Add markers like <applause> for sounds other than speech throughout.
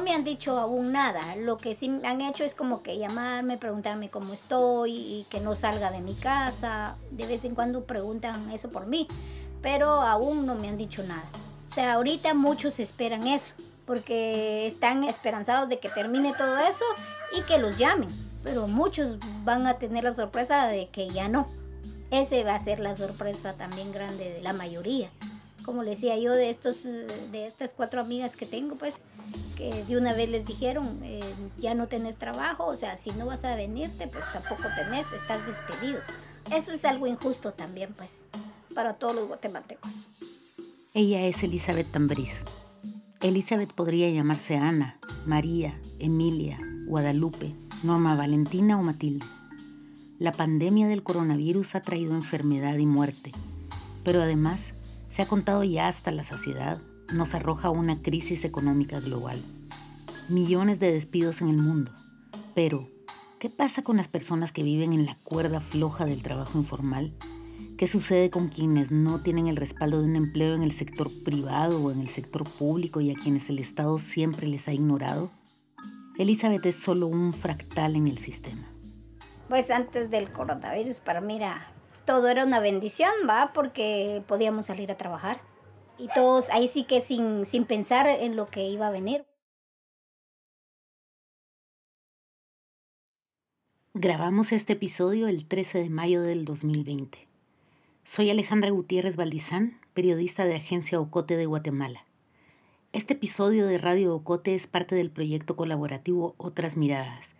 No me han dicho aún nada. Lo que sí me han hecho es como que llamarme, preguntarme cómo estoy y que no salga de mi casa. De vez en cuando preguntan eso por mí, pero aún no me han dicho nada. O sea, ahorita muchos esperan eso, porque están esperanzados de que termine todo eso y que los llamen. Pero muchos van a tener la sorpresa de que ya no. Ese va a ser la sorpresa también grande de la mayoría como le decía yo, de, estos, de estas cuatro amigas que tengo, pues, que de una vez les dijeron, eh, ya no tenés trabajo, o sea, si no vas a venirte, pues tampoco tenés, estás despedido. Eso es algo injusto también, pues, para todos los guatemaltecos. Ella es Elizabeth Tambriz. Elizabeth podría llamarse Ana, María, Emilia, Guadalupe, Norma Valentina o Matilde. La pandemia del coronavirus ha traído enfermedad y muerte, pero además se ha contado ya hasta la saciedad, nos arroja una crisis económica global. Millones de despidos en el mundo. Pero, ¿qué pasa con las personas que viven en la cuerda floja del trabajo informal? ¿Qué sucede con quienes no tienen el respaldo de un empleo en el sector privado o en el sector público y a quienes el Estado siempre les ha ignorado? Elizabeth es solo un fractal en el sistema. Pues antes del coronavirus para mí todo era una bendición, ¿va? Porque podíamos salir a trabajar. Y todos ahí sí que sin, sin pensar en lo que iba a venir. Grabamos este episodio el 13 de mayo del 2020. Soy Alejandra Gutiérrez Valdizán, periodista de Agencia Ocote de Guatemala. Este episodio de Radio Ocote es parte del proyecto colaborativo Otras Miradas,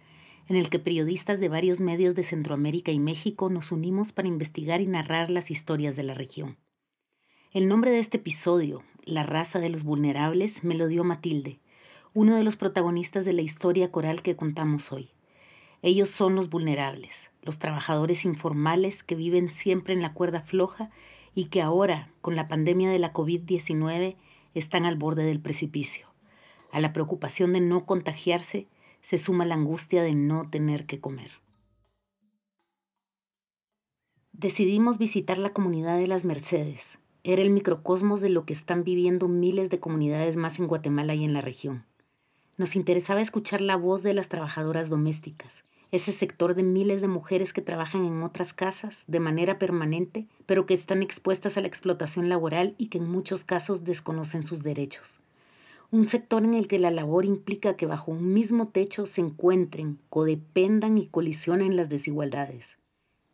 en el que periodistas de varios medios de Centroamérica y México nos unimos para investigar y narrar las historias de la región. El nombre de este episodio, La raza de los vulnerables, me lo dio Matilde, uno de los protagonistas de la historia coral que contamos hoy. Ellos son los vulnerables, los trabajadores informales que viven siempre en la cuerda floja y que ahora, con la pandemia de la COVID-19, están al borde del precipicio. A la preocupación de no contagiarse, se suma la angustia de no tener que comer. Decidimos visitar la comunidad de las Mercedes. Era el microcosmos de lo que están viviendo miles de comunidades más en Guatemala y en la región. Nos interesaba escuchar la voz de las trabajadoras domésticas, ese sector de miles de mujeres que trabajan en otras casas de manera permanente, pero que están expuestas a la explotación laboral y que en muchos casos desconocen sus derechos un sector en el que la labor implica que bajo un mismo techo se encuentren, codependan y colisionen las desigualdades.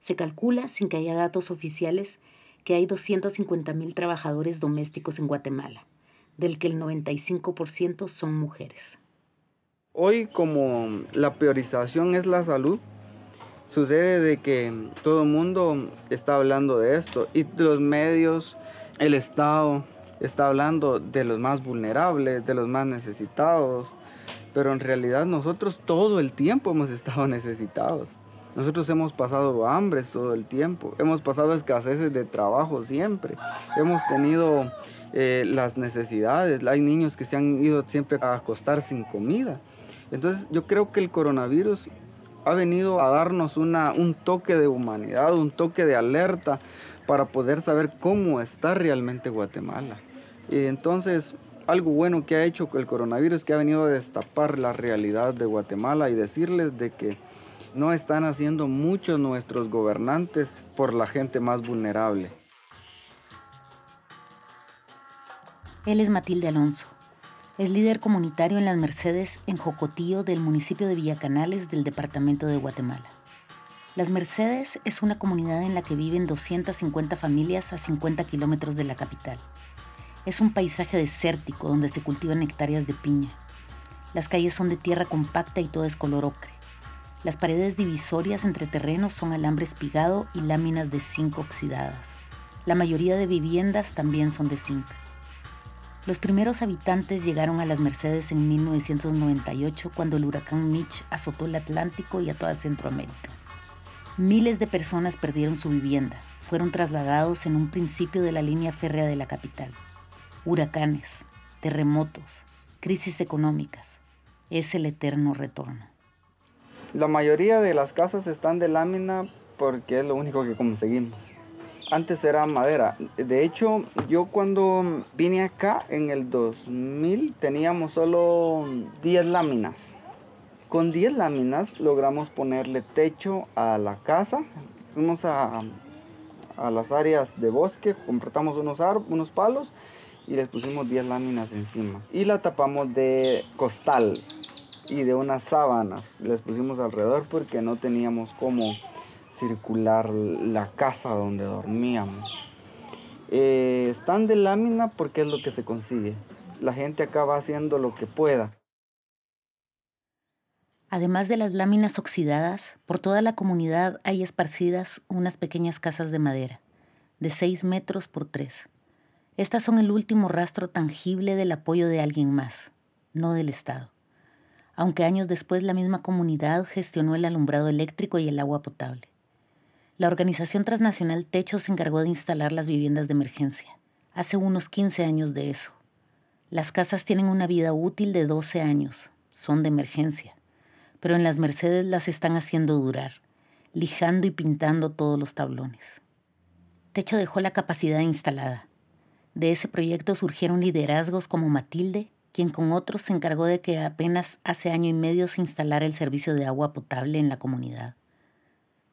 Se calcula, sin que haya datos oficiales, que hay 250.000 trabajadores domésticos en Guatemala, del que el 95% son mujeres. Hoy como la priorización es la salud, sucede de que todo el mundo está hablando de esto y los medios, el Estado, está hablando de los más vulnerables, de los más necesitados, pero en realidad nosotros todo el tiempo hemos estado <laughs> necesitados. Nosotros hemos pasado hambres todo el tiempo, hemos pasado escaseces de trabajo siempre, hemos tenido eh, las necesidades, hay niños que se han ido siempre a acostar sin comida. Entonces yo creo que el coronavirus ha venido a darnos una, un toque de humanidad, un toque de alerta para poder saber cómo está realmente Guatemala. Entonces, algo bueno que ha hecho el coronavirus es que ha venido a destapar la realidad de Guatemala y decirles de que no están haciendo mucho nuestros gobernantes por la gente más vulnerable. Él es Matilde Alonso. Es líder comunitario en las Mercedes en Jocotillo del municipio de Villacanales del departamento de Guatemala. Las Mercedes es una comunidad en la que viven 250 familias a 50 kilómetros de la capital. Es un paisaje desértico donde se cultivan hectáreas de piña. Las calles son de tierra compacta y todo es color ocre. Las paredes divisorias entre terrenos son alambre espigado y láminas de zinc oxidadas. La mayoría de viviendas también son de zinc. Los primeros habitantes llegaron a las Mercedes en 1998 cuando el huracán Mitch azotó el Atlántico y a toda Centroamérica. Miles de personas perdieron su vivienda, fueron trasladados en un principio de la línea férrea de la capital. Huracanes, terremotos, crisis económicas, es el eterno retorno. La mayoría de las casas están de lámina porque es lo único que conseguimos. Antes era madera. De hecho, yo cuando vine acá en el 2000 teníamos solo 10 láminas. Con 10 láminas logramos ponerle techo a la casa. Fuimos a, a las áreas de bosque, compramos unos, unos palos y les pusimos 10 láminas encima. Y la tapamos de costal y de unas sábanas. Les pusimos alrededor porque no teníamos cómo circular la casa donde dormíamos. Eh, están de lámina porque es lo que se consigue. La gente acaba haciendo lo que pueda. Además de las láminas oxidadas, por toda la comunidad hay esparcidas unas pequeñas casas de madera, de 6 metros por 3. Estas son el último rastro tangible del apoyo de alguien más, no del Estado. Aunque años después la misma comunidad gestionó el alumbrado eléctrico y el agua potable. La organización transnacional Techo se encargó de instalar las viviendas de emergencia. Hace unos 15 años de eso. Las casas tienen una vida útil de 12 años. Son de emergencia. Pero en las Mercedes las están haciendo durar, lijando y pintando todos los tablones. Techo dejó la capacidad instalada. De ese proyecto surgieron liderazgos como Matilde, quien con otros se encargó de que apenas hace año y medio se instalara el servicio de agua potable en la comunidad.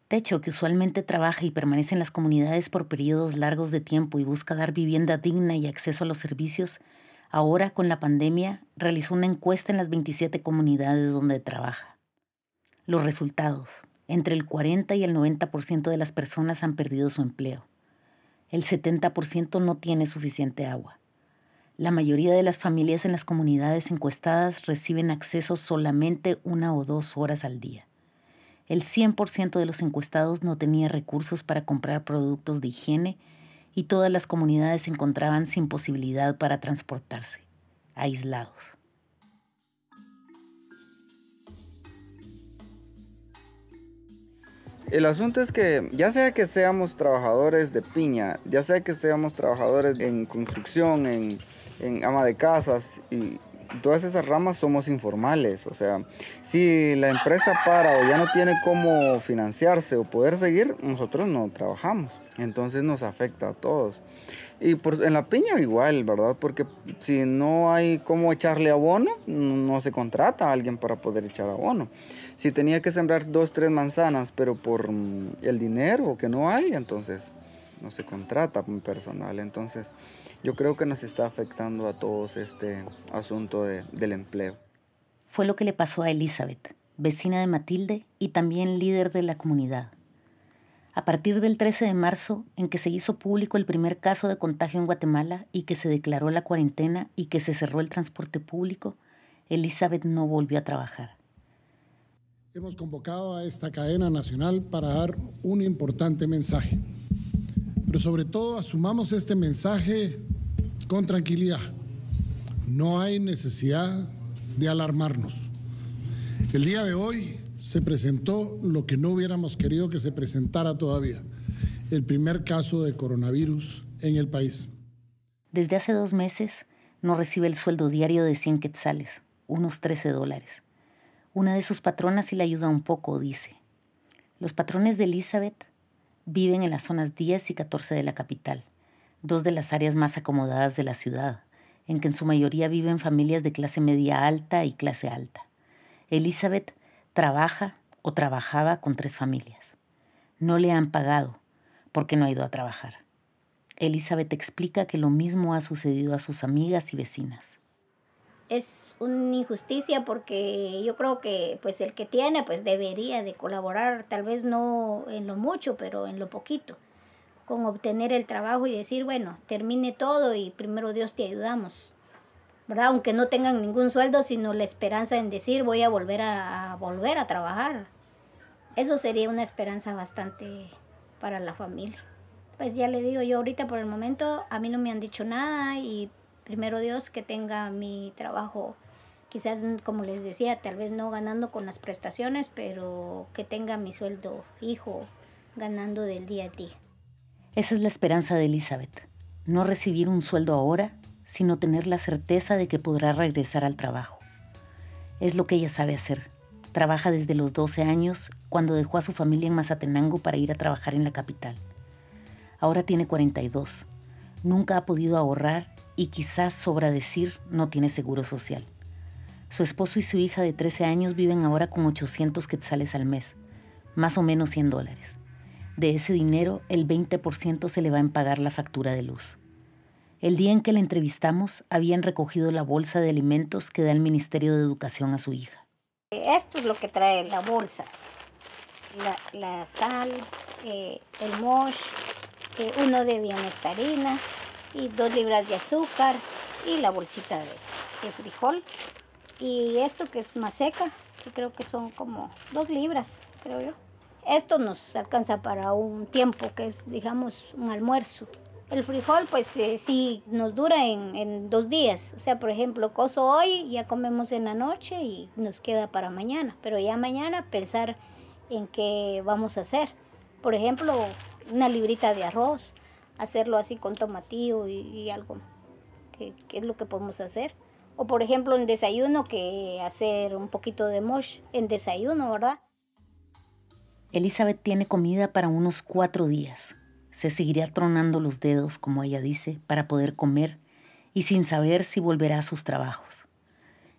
Techo, que usualmente trabaja y permanece en las comunidades por periodos largos de tiempo y busca dar vivienda digna y acceso a los servicios, ahora con la pandemia realizó una encuesta en las 27 comunidades donde trabaja. Los resultados. Entre el 40 y el 90% de las personas han perdido su empleo. El 70% no tiene suficiente agua. La mayoría de las familias en las comunidades encuestadas reciben acceso solamente una o dos horas al día. El 100% de los encuestados no tenía recursos para comprar productos de higiene y todas las comunidades se encontraban sin posibilidad para transportarse, aislados. El asunto es que ya sea que seamos trabajadores de piña, ya sea que seamos trabajadores en construcción, en, en ama de casas y todas esas ramas somos informales. O sea, si la empresa para o ya no tiene cómo financiarse o poder seguir, nosotros no trabajamos. Entonces nos afecta a todos. Y por, en la piña igual, ¿verdad? Porque si no hay cómo echarle abono, no, se contrata a alguien para poder echar abono. Si tenía que sembrar dos, tres manzanas, pero por mm, el dinero que no hay, entonces no se contrata personal. Entonces yo creo que nos está afectando a todos este asunto del empleo. Fue lo que le pasó a Elizabeth, vecina de Matilde y también líder de la comunidad. A partir del 13 de marzo, en que se hizo público el primer caso de contagio en Guatemala y que se declaró la cuarentena y que se cerró el transporte público, Elizabeth no volvió a trabajar. Hemos convocado a esta cadena nacional para dar un importante mensaje. Pero sobre todo asumamos este mensaje con tranquilidad. No hay necesidad de alarmarnos. El día de hoy se presentó lo que no hubiéramos querido que se presentara todavía, el primer caso de coronavirus en el país. Desde hace dos meses no recibe el sueldo diario de 100 quetzales, unos 13 dólares. Una de sus patronas sí le ayuda un poco, dice. Los patrones de Elizabeth viven en las zonas 10 y 14 de la capital dos de las áreas más acomodadas de la ciudad, en que en su mayoría viven familias de clase media alta y clase alta. Elizabeth trabaja o trabajaba con tres familias. No le han pagado porque no ha ido a trabajar. Elizabeth explica que lo mismo ha sucedido a sus amigas y vecinas. Es una injusticia porque yo creo que pues el que tiene pues debería de colaborar, tal vez no en lo mucho, pero en lo poquito con obtener el trabajo y decir, bueno, termine todo y primero Dios te ayudamos. ¿Verdad? Aunque no tengan ningún sueldo, sino la esperanza en decir, voy a volver a, volver a trabajar. Eso sería una esperanza bastante para la familia. Pues ya le digo yo ahorita por el momento, a mí no me han dicho nada y primero Dios que tenga mi trabajo, quizás como les decía, tal vez no ganando con las prestaciones, pero que tenga mi sueldo fijo, ganando del día a día. Esa es la esperanza de Elizabeth, no recibir un sueldo ahora, sino tener la certeza de que podrá regresar al trabajo. Es lo que ella sabe hacer. Trabaja desde los 12 años, cuando dejó a su familia en Mazatenango para ir a trabajar en la capital. Ahora tiene 42. Nunca ha podido ahorrar y quizás sobra decir no tiene seguro social. Su esposo y su hija de 13 años viven ahora con 800 quetzales al mes, más o menos 100 dólares. De ese dinero, el 20% se le va en pagar la factura de luz. El día en que la entrevistamos, habían recogido la bolsa de alimentos que da el Ministerio de Educación a su hija. Esto es lo que trae la bolsa. La, sal, eh, el mosh, eh, uno de bienestarina, y dos libras de azúcar y la bolsita de, frijol. Y esto que es más seca, que creo que son como dos libras, creo yo. Esto nos alcanza para un tiempo que es, digamos, un almuerzo. El frijol, pues eh, sí, nos dura en, dos días. O sea, por ejemplo, coso hoy, ya comemos en la noche y nos queda para mañana. Pero ya mañana pensar en qué vamos a hacer. Por ejemplo, una librita de arroz hacerlo así con tomatillo y, algo, que, es lo que podemos hacer. O por ejemplo en desayuno, que hacer un poquito de mosh en desayuno, ¿verdad? Elizabeth tiene comida para unos cuatro días. Se seguirá tronando los dedos, como ella dice, para poder comer y sin saber si volverá a sus trabajos.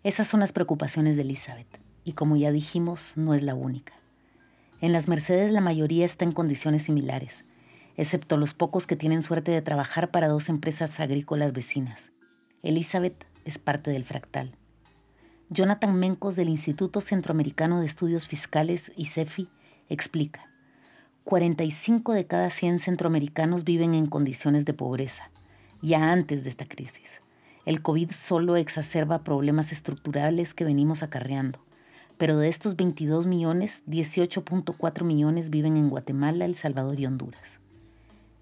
Esas son las preocupaciones de Elizabeth, y como ya dijimos, no es la única. En las Mercedes la mayoría está en condiciones similares, excepto los pocos que tienen suerte de trabajar para dos empresas agrícolas vecinas. Elizabeth es parte del fractal. Jonathan Mencos del Instituto Centroamericano de Estudios Fiscales, ICEFI, explica, 45 de cada 100 centroamericanos viven en condiciones de pobreza, ya antes de esta crisis. El COVID solo exacerba problemas estructurales que venimos acarreando, pero de estos 22 millones, 18.4 millones viven en Guatemala, El Salvador y Honduras.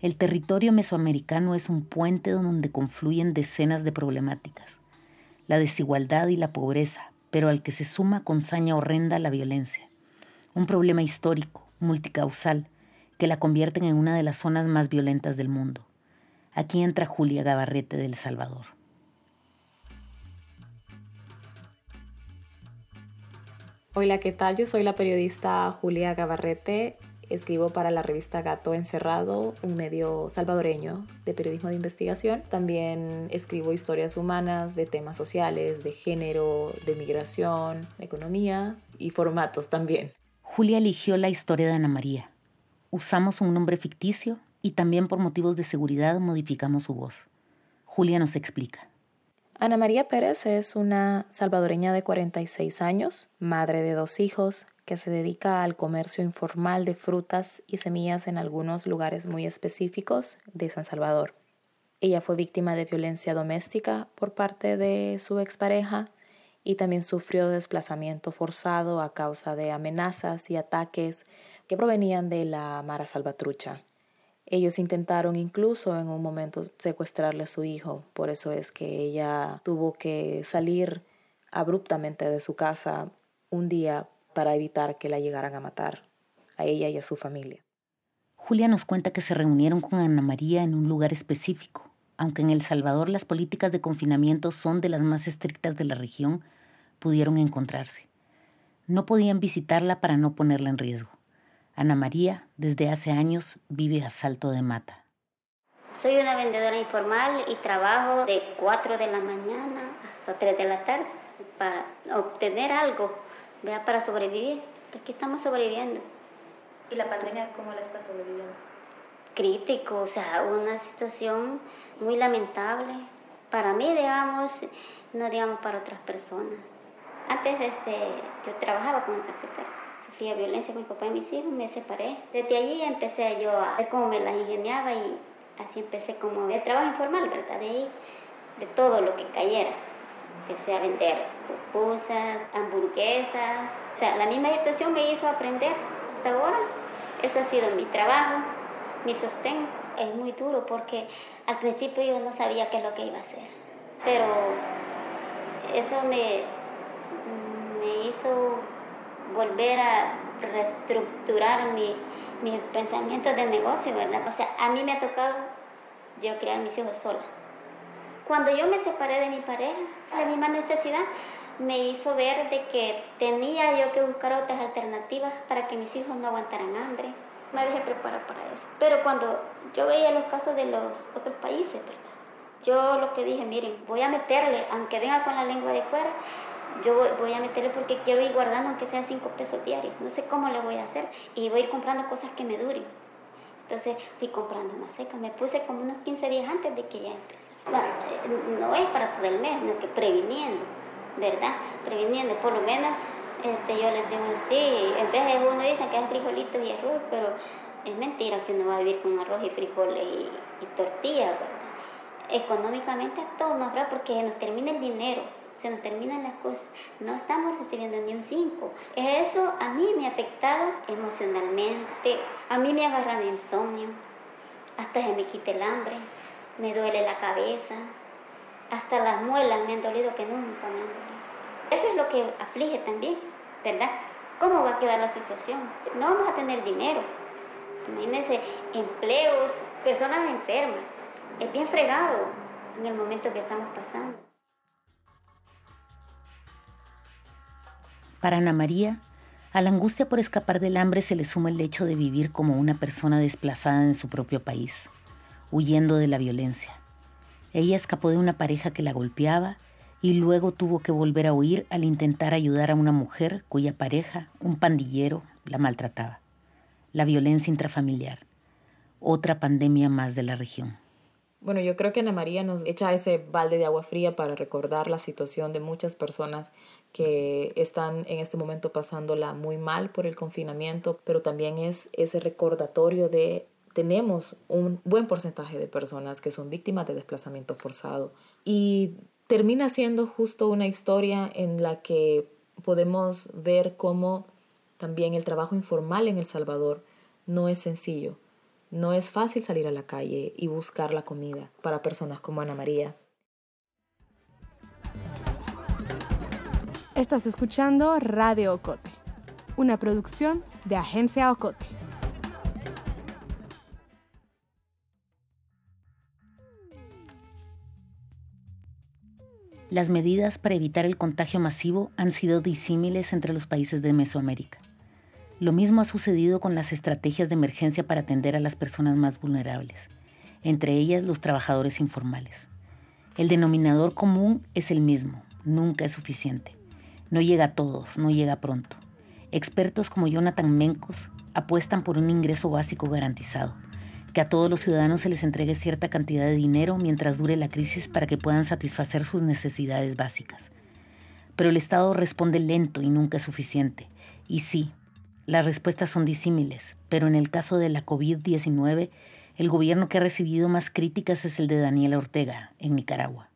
El territorio mesoamericano es un puente donde confluyen decenas de problemáticas. La desigualdad y la pobreza, pero al que se suma con saña horrenda la violencia. Un problema histórico, multicausal, que la convierten en una de las zonas más violentas del mundo. Aquí entra Julia Gabarrete del Salvador. Hola, ¿qué tal? Yo soy la periodista Julia Gabarrete Escribo para la revista Gato Encerrado, un medio salvadoreño de periodismo de investigación. También escribo historias humanas de temas sociales, de género, de migración, economía y formatos también. Julia eligió la historia de Ana María. Usamos un nombre ficticio y también por motivos de seguridad modificamos su voz. Julia nos explica. Ana María Pérez es una salvadoreña de 46 años, madre de dos hijos, que se dedica al comercio informal de frutas y semillas en algunos lugares muy específicos de San Salvador. Ella fue víctima de violencia doméstica por parte de su expareja y también sufrió desplazamiento forzado a causa de amenazas y ataques que provenían de la Mara Salvatrucha. Ellos intentaron incluso en un momento secuestrarle a su hijo, por eso es que ella tuvo que salir abruptamente de su casa un día para evitar que la llegaran a matar, a ella y a su familia. Julia nos cuenta que se reunieron con Ana María en un lugar específico. Aunque en El Salvador las políticas de confinamiento son de las más estrictas de la región, pudieron encontrarse. No podían visitarla para no ponerla en riesgo. Ana María, desde hace años, vive a salto de mata. Soy una vendedora informal y trabajo de 4 de la mañana hasta 3 de la tarde para obtener algo vea, para sobrevivir, aquí estamos sobreviviendo. ¿Y la pandemia cómo la está sobreviviendo? Crítico, o sea, una situación muy lamentable. Para mí, digamos, no digamos para otras personas. Antes de este, yo trabajaba con cafetera. Sufría violencia con mi papá y mis hijos, me separé. Desde allí empecé yo a ver cómo me la ingeniaba y así empecé como el trabajo informal, ¿verdad? De ahí, de todo lo que cayera. Empecé a vender pupusas, hamburguesas. O sea, la misma situación me hizo aprender hasta ahora. Eso ha sido mi trabajo, mi sostén. Es muy duro porque al principio yo no sabía qué es lo que iba a hacer. Pero eso me, me hizo volver a reestructurar mi, mis pensamientos de negocio, ¿verdad? O sea, a mí me ha tocado yo criar mis hijos sola. Cuando yo me separé de mi pareja, la misma necesidad me hizo ver de que tenía yo que buscar otras alternativas para que mis hijos no aguantaran hambre. Me dejé preparar para eso. Pero cuando yo veía los casos de los otros países, ¿verdad? Yo lo que dije, miren, voy a meterle, aunque venga con la lengua de fuera, yo voy a meterle porque quiero ir guardando aunque sea cinco pesos diarios. No sé cómo le voy a hacer y voy a ir comprando cosas que me duren. Entonces fui comprando más seca. Me puse como unos 15 días antes de que ya empezara. Eh, no es para todo el mes, sino que previniendo, ¿verdad? Previniendo, por lo menos este, yo les digo, sí, vez de uno dice que es frijolitos y arroz, pero es mentira que uno va a vivir con arroz y frijoles y, y tortillas. Económicamente a todos nos habrá porque nos termina el dinero se nos terminan las cosas, no estamos recibiendo ni un 5. Eso a mí me ha afectado emocionalmente, a mí me ha agarrado insomnio, hasta se me quita el hambre, me duele la cabeza, hasta las muelas me han dolido que nunca me han dolido. Eso es lo que aflige también, ¿verdad? ¿Cómo va a quedar la situación? No vamos a tener dinero. Imagínense, empleos, personas enfermas. Es bien fregado en el momento que estamos pasando. Para Ana María, a la angustia por escapar del hambre se le suma el hecho de vivir como una persona desplazada en su propio país, huyendo de la violencia. Ella escapó de una pareja que la golpeaba y luego tuvo que volver a huir al intentar ayudar a una mujer cuya pareja, un pandillero, la maltrataba. La violencia intrafamiliar, otra pandemia más de la región. Bueno, yo creo que Ana María nos echa ese balde de agua fría para recordar la situación de muchas personas que están en este momento pasándola muy mal por el confinamiento, pero también es ese recordatorio de tenemos un buen porcentaje de personas que son víctimas de desplazamiento forzado y termina siendo justo una historia en la que podemos ver cómo también el trabajo informal en El Salvador no es sencillo. No es fácil salir a la calle y buscar la comida para personas como Ana María. Estás escuchando Radio Ocote, una producción de Agencia Ocote. Las medidas para evitar el contagio masivo han sido disímiles entre los países de Mesoamérica. Lo mismo ha sucedido con las estrategias de emergencia para atender a las personas más vulnerables, entre ellas los trabajadores informales. El denominador común es el mismo, nunca es suficiente. No llega a todos, no llega pronto. Expertos como Jonathan Mencos apuestan por un ingreso básico garantizado, que a todos los ciudadanos se les entregue cierta cantidad de dinero mientras dure la crisis para que puedan satisfacer sus necesidades básicas. Pero el Estado responde lento y nunca es suficiente. Y sí, las respuestas son disímiles, pero en el caso de la COVID-19, el gobierno que ha recibido más críticas es el de Daniel Ortega, en Nicaragua.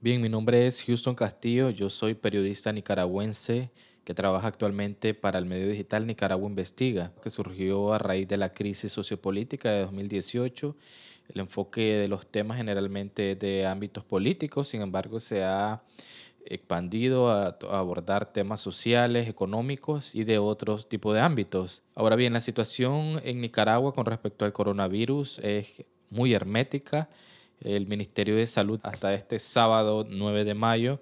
Bien, mi nombre es Houston Castillo, yo soy periodista nicaragüense que trabaja actualmente para el medio digital Nicaragua Investiga, que surgió a raíz de la crisis sociopolítica de 2018. El enfoque de los temas generalmente de ámbitos políticos, sin embargo, se ha expandido a, abordar temas sociales, económicos y de otros tipos de ámbitos. Ahora bien, la situación en Nicaragua con respecto al coronavirus es muy hermética el Ministerio de Salud hasta este sábado 9 de mayo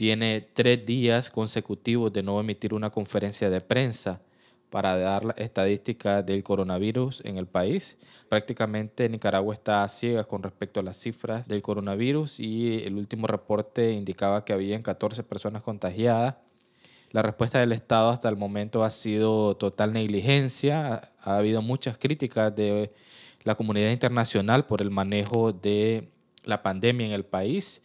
tiene tres días consecutivos de no emitir una conferencia de prensa para dar la estadística del coronavirus en el país. Prácticamente Nicaragua está ciega con respecto a las cifras del coronavirus y el último reporte indicaba que habían 14 personas contagiadas. La respuesta del Estado hasta el momento ha sido total negligencia. Ha habido muchas críticas de la comunidad internacional por el manejo de la pandemia en el país.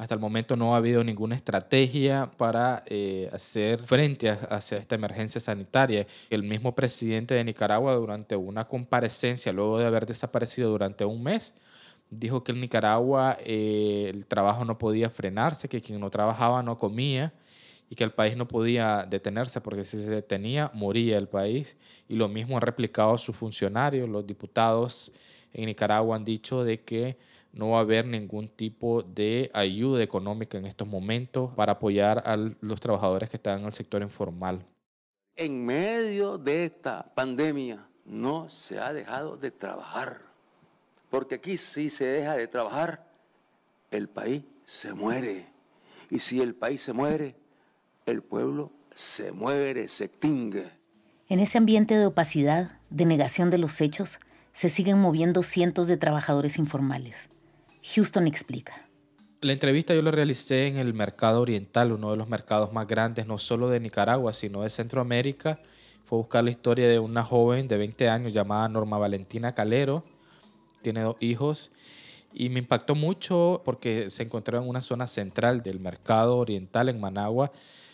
Hasta el momento no ha habido ninguna estrategia para eh, hacer frente a, esta emergencia sanitaria. El mismo presidente de Nicaragua durante una comparecencia, luego de haber desaparecido durante un mes, dijo que en Nicaragua eh, el trabajo no podía frenarse, que quien no trabajaba no comía y que el país no podía detenerse porque si se detenía moría el país. Y lo mismo han replicado sus funcionarios, los diputados en Nicaragua han dicho de que no va a haber ningún tipo de ayuda económica en estos momentos para apoyar a los trabajadores que están en el sector informal. En medio de esta pandemia no se ha dejado de trabajar, porque aquí si se deja de trabajar, el país se muere. Y si el país se muere, el pueblo se muere, se extingue. En ese ambiente de opacidad, de negación de los hechos, se siguen moviendo cientos de trabajadores informales. Houston explica. La entrevista yo la realicé en el mercado oriental, uno de los mercados más grandes, no solo de Nicaragua, sino de Centroamérica. Fue buscar la historia de una joven de 20 años llamada Norma Valentina Calero. Tiene dos hijos. Y me impactó mucho porque se encontraba en una zona central del mercado oriental en Managua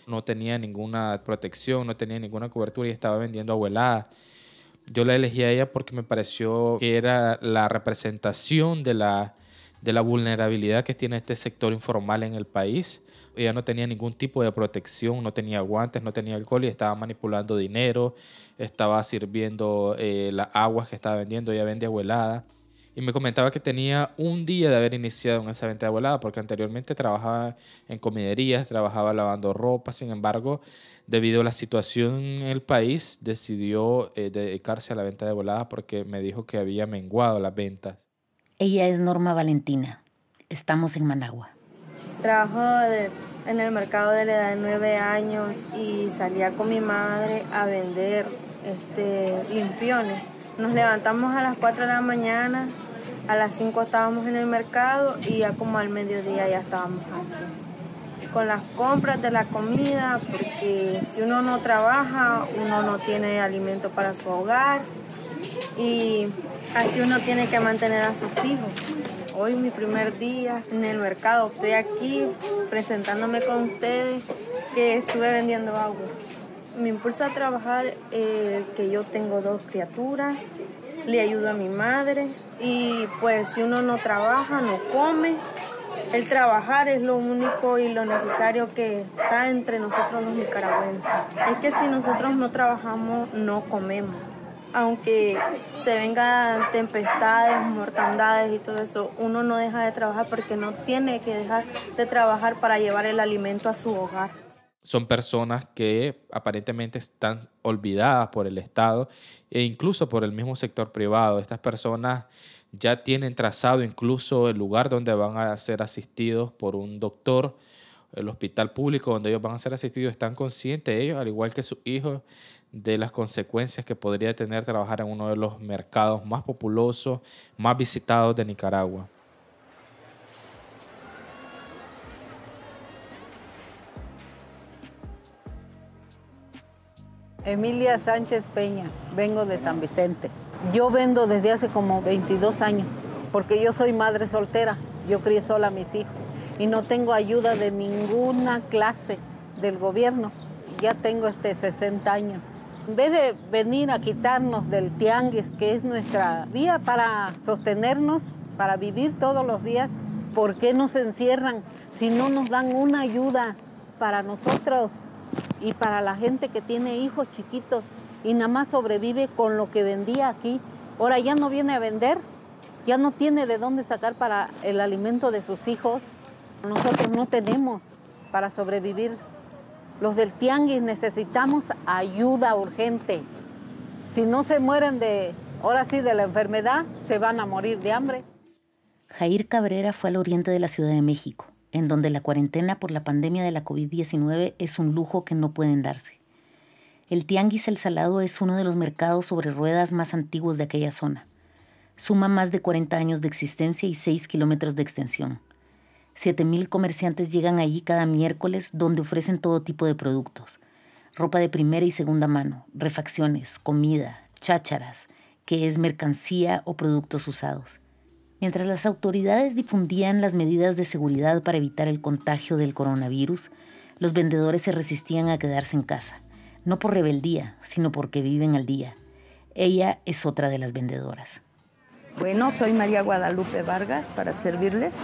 no tenía ninguna protección, no tenía ninguna cobertura y estaba vendiendo abuelada. Yo la elegí a ella porque me pareció que era la representación de la, de la vulnerabilidad que tiene este sector informal en el país. Ella no tenía ningún tipo de protección, no tenía guantes, no tenía alcohol y estaba manipulando dinero, estaba sirviendo eh, las aguas que estaba vendiendo, ella vende abuelada y me comentaba que tenía un día de haber iniciado en esa venta de volada, porque anteriormente trabajaba en comiderías, trabajaba lavando ropa, sin embargo, debido a la situación en el país, decidió eh, dedicarse a la venta de volada porque me dijo que había menguado las ventas. Ella es Norma Valentina. Estamos en Managua. Trabajo en el mercado de la edad de nueve años y salía con mi madre a vender este, limpiones. Nos levantamos a las 4 de la mañana, a las 5 estábamos en el mercado y ya como al mediodía ya estábamos aquí. Con las compras de la comida, porque si uno no trabaja, uno no tiene alimento para su hogar y así uno tiene que mantener a sus hijos. Hoy mi primer día en el mercado, estoy aquí presentándome con ustedes que estuve vendiendo agua. Me impulsa a trabajar eh, que yo tengo dos criaturas, le ayudo a mi madre, y pues si uno no trabaja, no come. El trabajar es lo único y lo necesario que está entre nosotros los nicaragüenses. Es que si nosotros no trabajamos, no comemos. Aunque se vengan tempestades, mortandades y todo eso, uno no deja de trabajar porque no tiene que dejar de trabajar para llevar el alimento a su hogar son personas que aparentemente están olvidadas por el Estado e incluso por el mismo sector privado. Estas personas ya tienen trazado incluso el lugar donde van a ser asistidos por un doctor, el hospital público donde ellos van a ser asistidos, están conscientes ellos, al igual que sus hijos, de las consecuencias que podría tener trabajar en uno de los mercados más populosos, más visitados de Nicaragua. Emilia Sánchez Peña, vengo de San Vicente. Yo vendo desde hace como 22 años, porque yo soy madre soltera, yo crié sola a mis hijos y no tengo ayuda de ninguna clase del gobierno. Ya tengo este 60 años. En vez de venir a quitarnos del tianguis, que es nuestra vía para sostenernos, para vivir todos los días, ¿por qué nos encierran si no nos dan una ayuda para nosotros y para la gente que tiene hijos chiquitos y nada más sobrevive con lo que vendía aquí. Ahora ya no viene a vender, ya no tiene de dónde sacar para el alimento de sus hijos. Nosotros no tenemos para sobrevivir. Los del tianguis necesitamos ayuda urgente. Si no se mueren de, ahora sí, de la enfermedad, se van a morir de hambre. Jair Cabrera fue al oriente de la Ciudad de México en donde la cuarentena por la pandemia de la COVID-19 es un lujo que no pueden darse. El Tianguis El Salado es uno de los mercados sobre ruedas más antiguos de aquella zona. Suma más de 40 años de existencia y 6 kilómetros de extensión. 7.000 comerciantes llegan allí cada miércoles donde ofrecen todo tipo de productos. Ropa de primera y segunda mano, refacciones, comida, chácharas, que es mercancía o productos usados. Mientras las autoridades difundían las medidas de seguridad para evitar el contagio del coronavirus, los vendedores se resistían a quedarse en casa, no por rebeldía, sino porque viven al día. Ella es otra de las vendedoras. Bueno, soy María Guadalupe Vargas para servirles.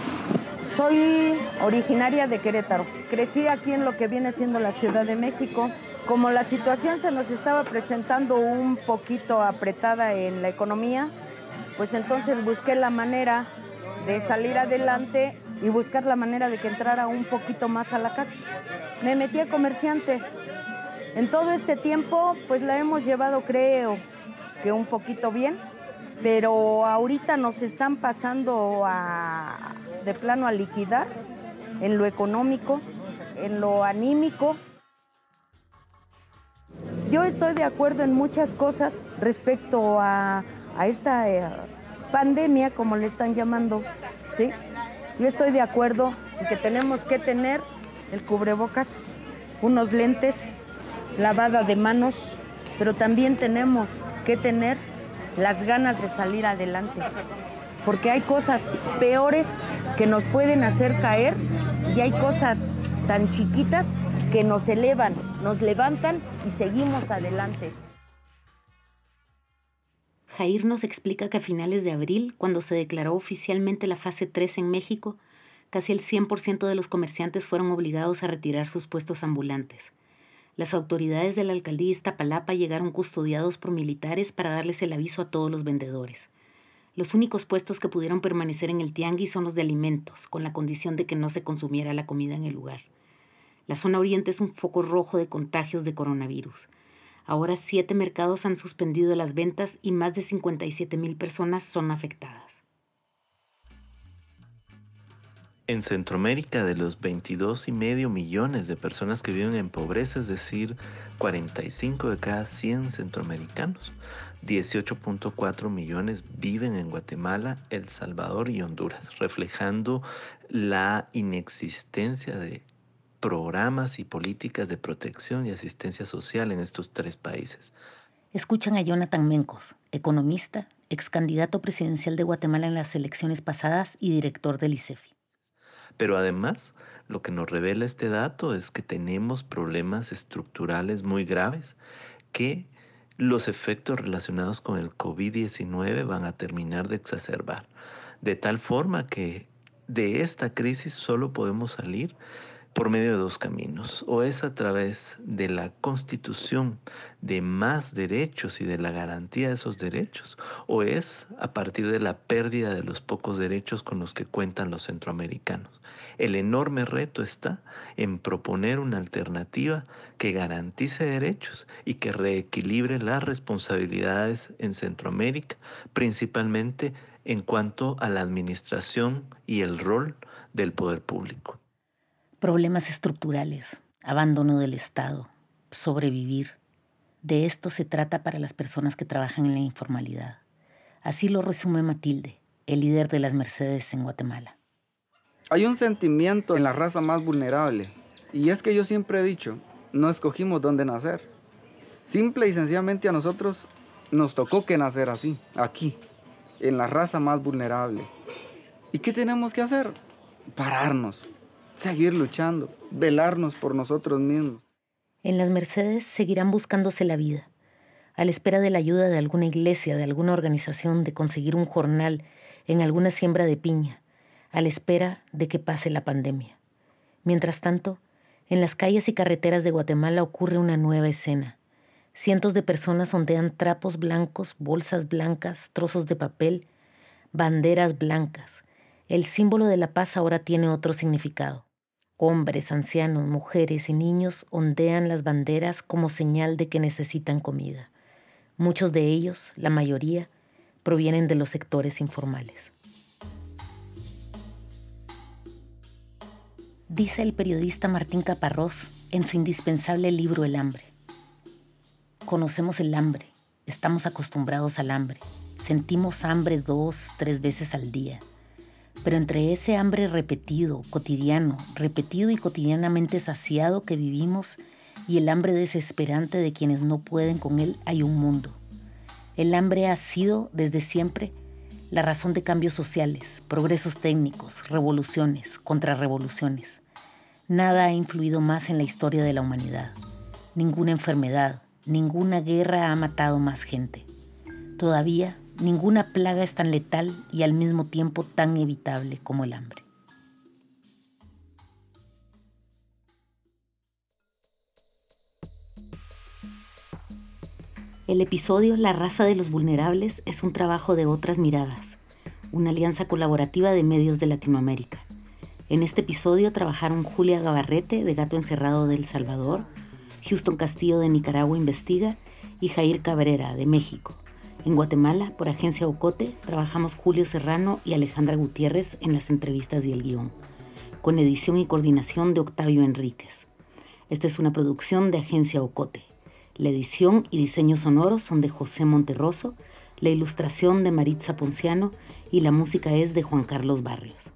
Soy originaria de Querétaro. Crecí aquí en lo que viene siendo la Ciudad de México. Como la situación se nos estaba presentando un poquito apretada en la economía, pues entonces busqué la manera de salir adelante y buscar la manera de que entrara un poquito más a la casa. Me metí a comerciante. En todo este tiempo, pues la hemos llevado, creo, que un poquito bien, pero ahorita nos están pasando a, de plano a liquidar en lo económico, en lo anímico. Yo estoy de acuerdo en muchas cosas respecto a, a esta eh, pandemia, como le están llamando. ¿sí? Yo estoy de acuerdo en que tenemos que tener el cubrebocas, unos lentes, lavada de manos, pero también tenemos que tener las ganas de salir adelante. Porque hay cosas peores que nos pueden hacer caer y hay cosas tan chiquitas que nos elevan, nos levantan y seguimos adelante. Jair nos explica que a finales de abril, cuando se declaró oficialmente la fase 3 en México, casi el 100% de los comerciantes fueron obligados a retirar sus puestos ambulantes. Las autoridades de la alcaldía Iztapalapa llegaron custodiados por militares para darles el aviso a todos los vendedores. Los únicos puestos que pudieron permanecer en el tianguis son los de alimentos, con la condición de que no se consumiera la comida en el lugar. La zona oriente es un foco rojo de contagios de coronavirus. Ahora siete mercados han suspendido las ventas y más de 57 mil personas son afectadas. En Centroamérica, de los 22 y medio millones de personas que viven en pobreza, es decir, 45 de cada 100 centroamericanos, 18.4 millones viven en Guatemala, El Salvador y Honduras, reflejando la inexistencia de programas y políticas de protección y asistencia social en estos tres países. Escuchan a Jonathan Mencos, economista, ex candidato presidencial de Guatemala en las elecciones pasadas y director del ICEFI. Pero además, lo que nos revela este dato es que tenemos problemas estructurales muy graves que los efectos relacionados con el COVID-19 van a terminar de exacerbar. De tal forma que de esta crisis solo podemos salir por medio de dos caminos. O es a través de la constitución de más derechos y de la garantía de esos derechos, o es a partir de la pérdida de los pocos derechos con los que cuentan los centroamericanos. El enorme reto está en proponer una alternativa que garantice derechos y que reequilibre las responsabilidades en Centroamérica, principalmente en cuanto a la administración y el rol del poder público problemas estructurales, abandono del Estado, sobrevivir. De esto se trata para las personas que trabajan en la informalidad. Así lo resume Matilde, el líder de las Mercedes en Guatemala. Hay un sentimiento en la raza más vulnerable, y es que yo siempre he dicho, no escogimos dónde nacer. Simple y sencillamente a nosotros nos tocó que nacer así, aquí, en la raza más vulnerable. ¿Y qué tenemos que hacer? Pararnos, seguir luchando, velarnos por nosotros mismos. En las Mercedes seguirán buscándose la vida, a la espera de la ayuda de alguna iglesia, de alguna organización, de conseguir un jornal en alguna siembra de piña, a la espera de que pase la pandemia. Mientras tanto, en las calles y carreteras de Guatemala ocurre una nueva escena. Cientos de personas ondean trapos blancos, bolsas blancas, trozos de papel, banderas blancas, el símbolo de la paz ahora tiene otro significado. Hombres, ancianos, mujeres y niños ondean las banderas como señal de que necesitan comida. Muchos de ellos, la mayoría, provienen de los sectores informales. Dice el periodista Martín Caparrós en su indispensable libro El hambre. Conocemos el hambre, estamos acostumbrados al hambre, sentimos hambre dos, tres veces al día pero entre ese hambre repetido, cotidiano, repetido y cotidianamente saciado que vivimos y el hambre desesperante de quienes no pueden con él hay un mundo. El hambre ha sido desde siempre la razón de cambios sociales, progresos técnicos, revoluciones, contrarrevoluciones. Nada ha influido más en la historia de la humanidad. Ninguna enfermedad, ninguna guerra ha matado más gente. Todavía Ninguna plaga es tan letal y al mismo tiempo tan evitable como el hambre. El episodio La raza de los vulnerables es un trabajo de otras miradas, una alianza colaborativa de medios de Latinoamérica. En este episodio trabajaron Julia Gabarrete de Gato Encerrado de El Salvador, Houston Castillo de Nicaragua Investiga y Jair Cabrera de México. En Guatemala, por Agencia Ocote, trabajamos Julio Serrano y Alejandra Gutiérrez en las entrevistas y el guion, con edición y coordinación de Octavio Enríquez. Esta es una producción de Agencia Ocote. La edición y diseño sonoro son de José Monterroso, la ilustración de Maritza Ponciano y la música es de Juan Carlos Barrios.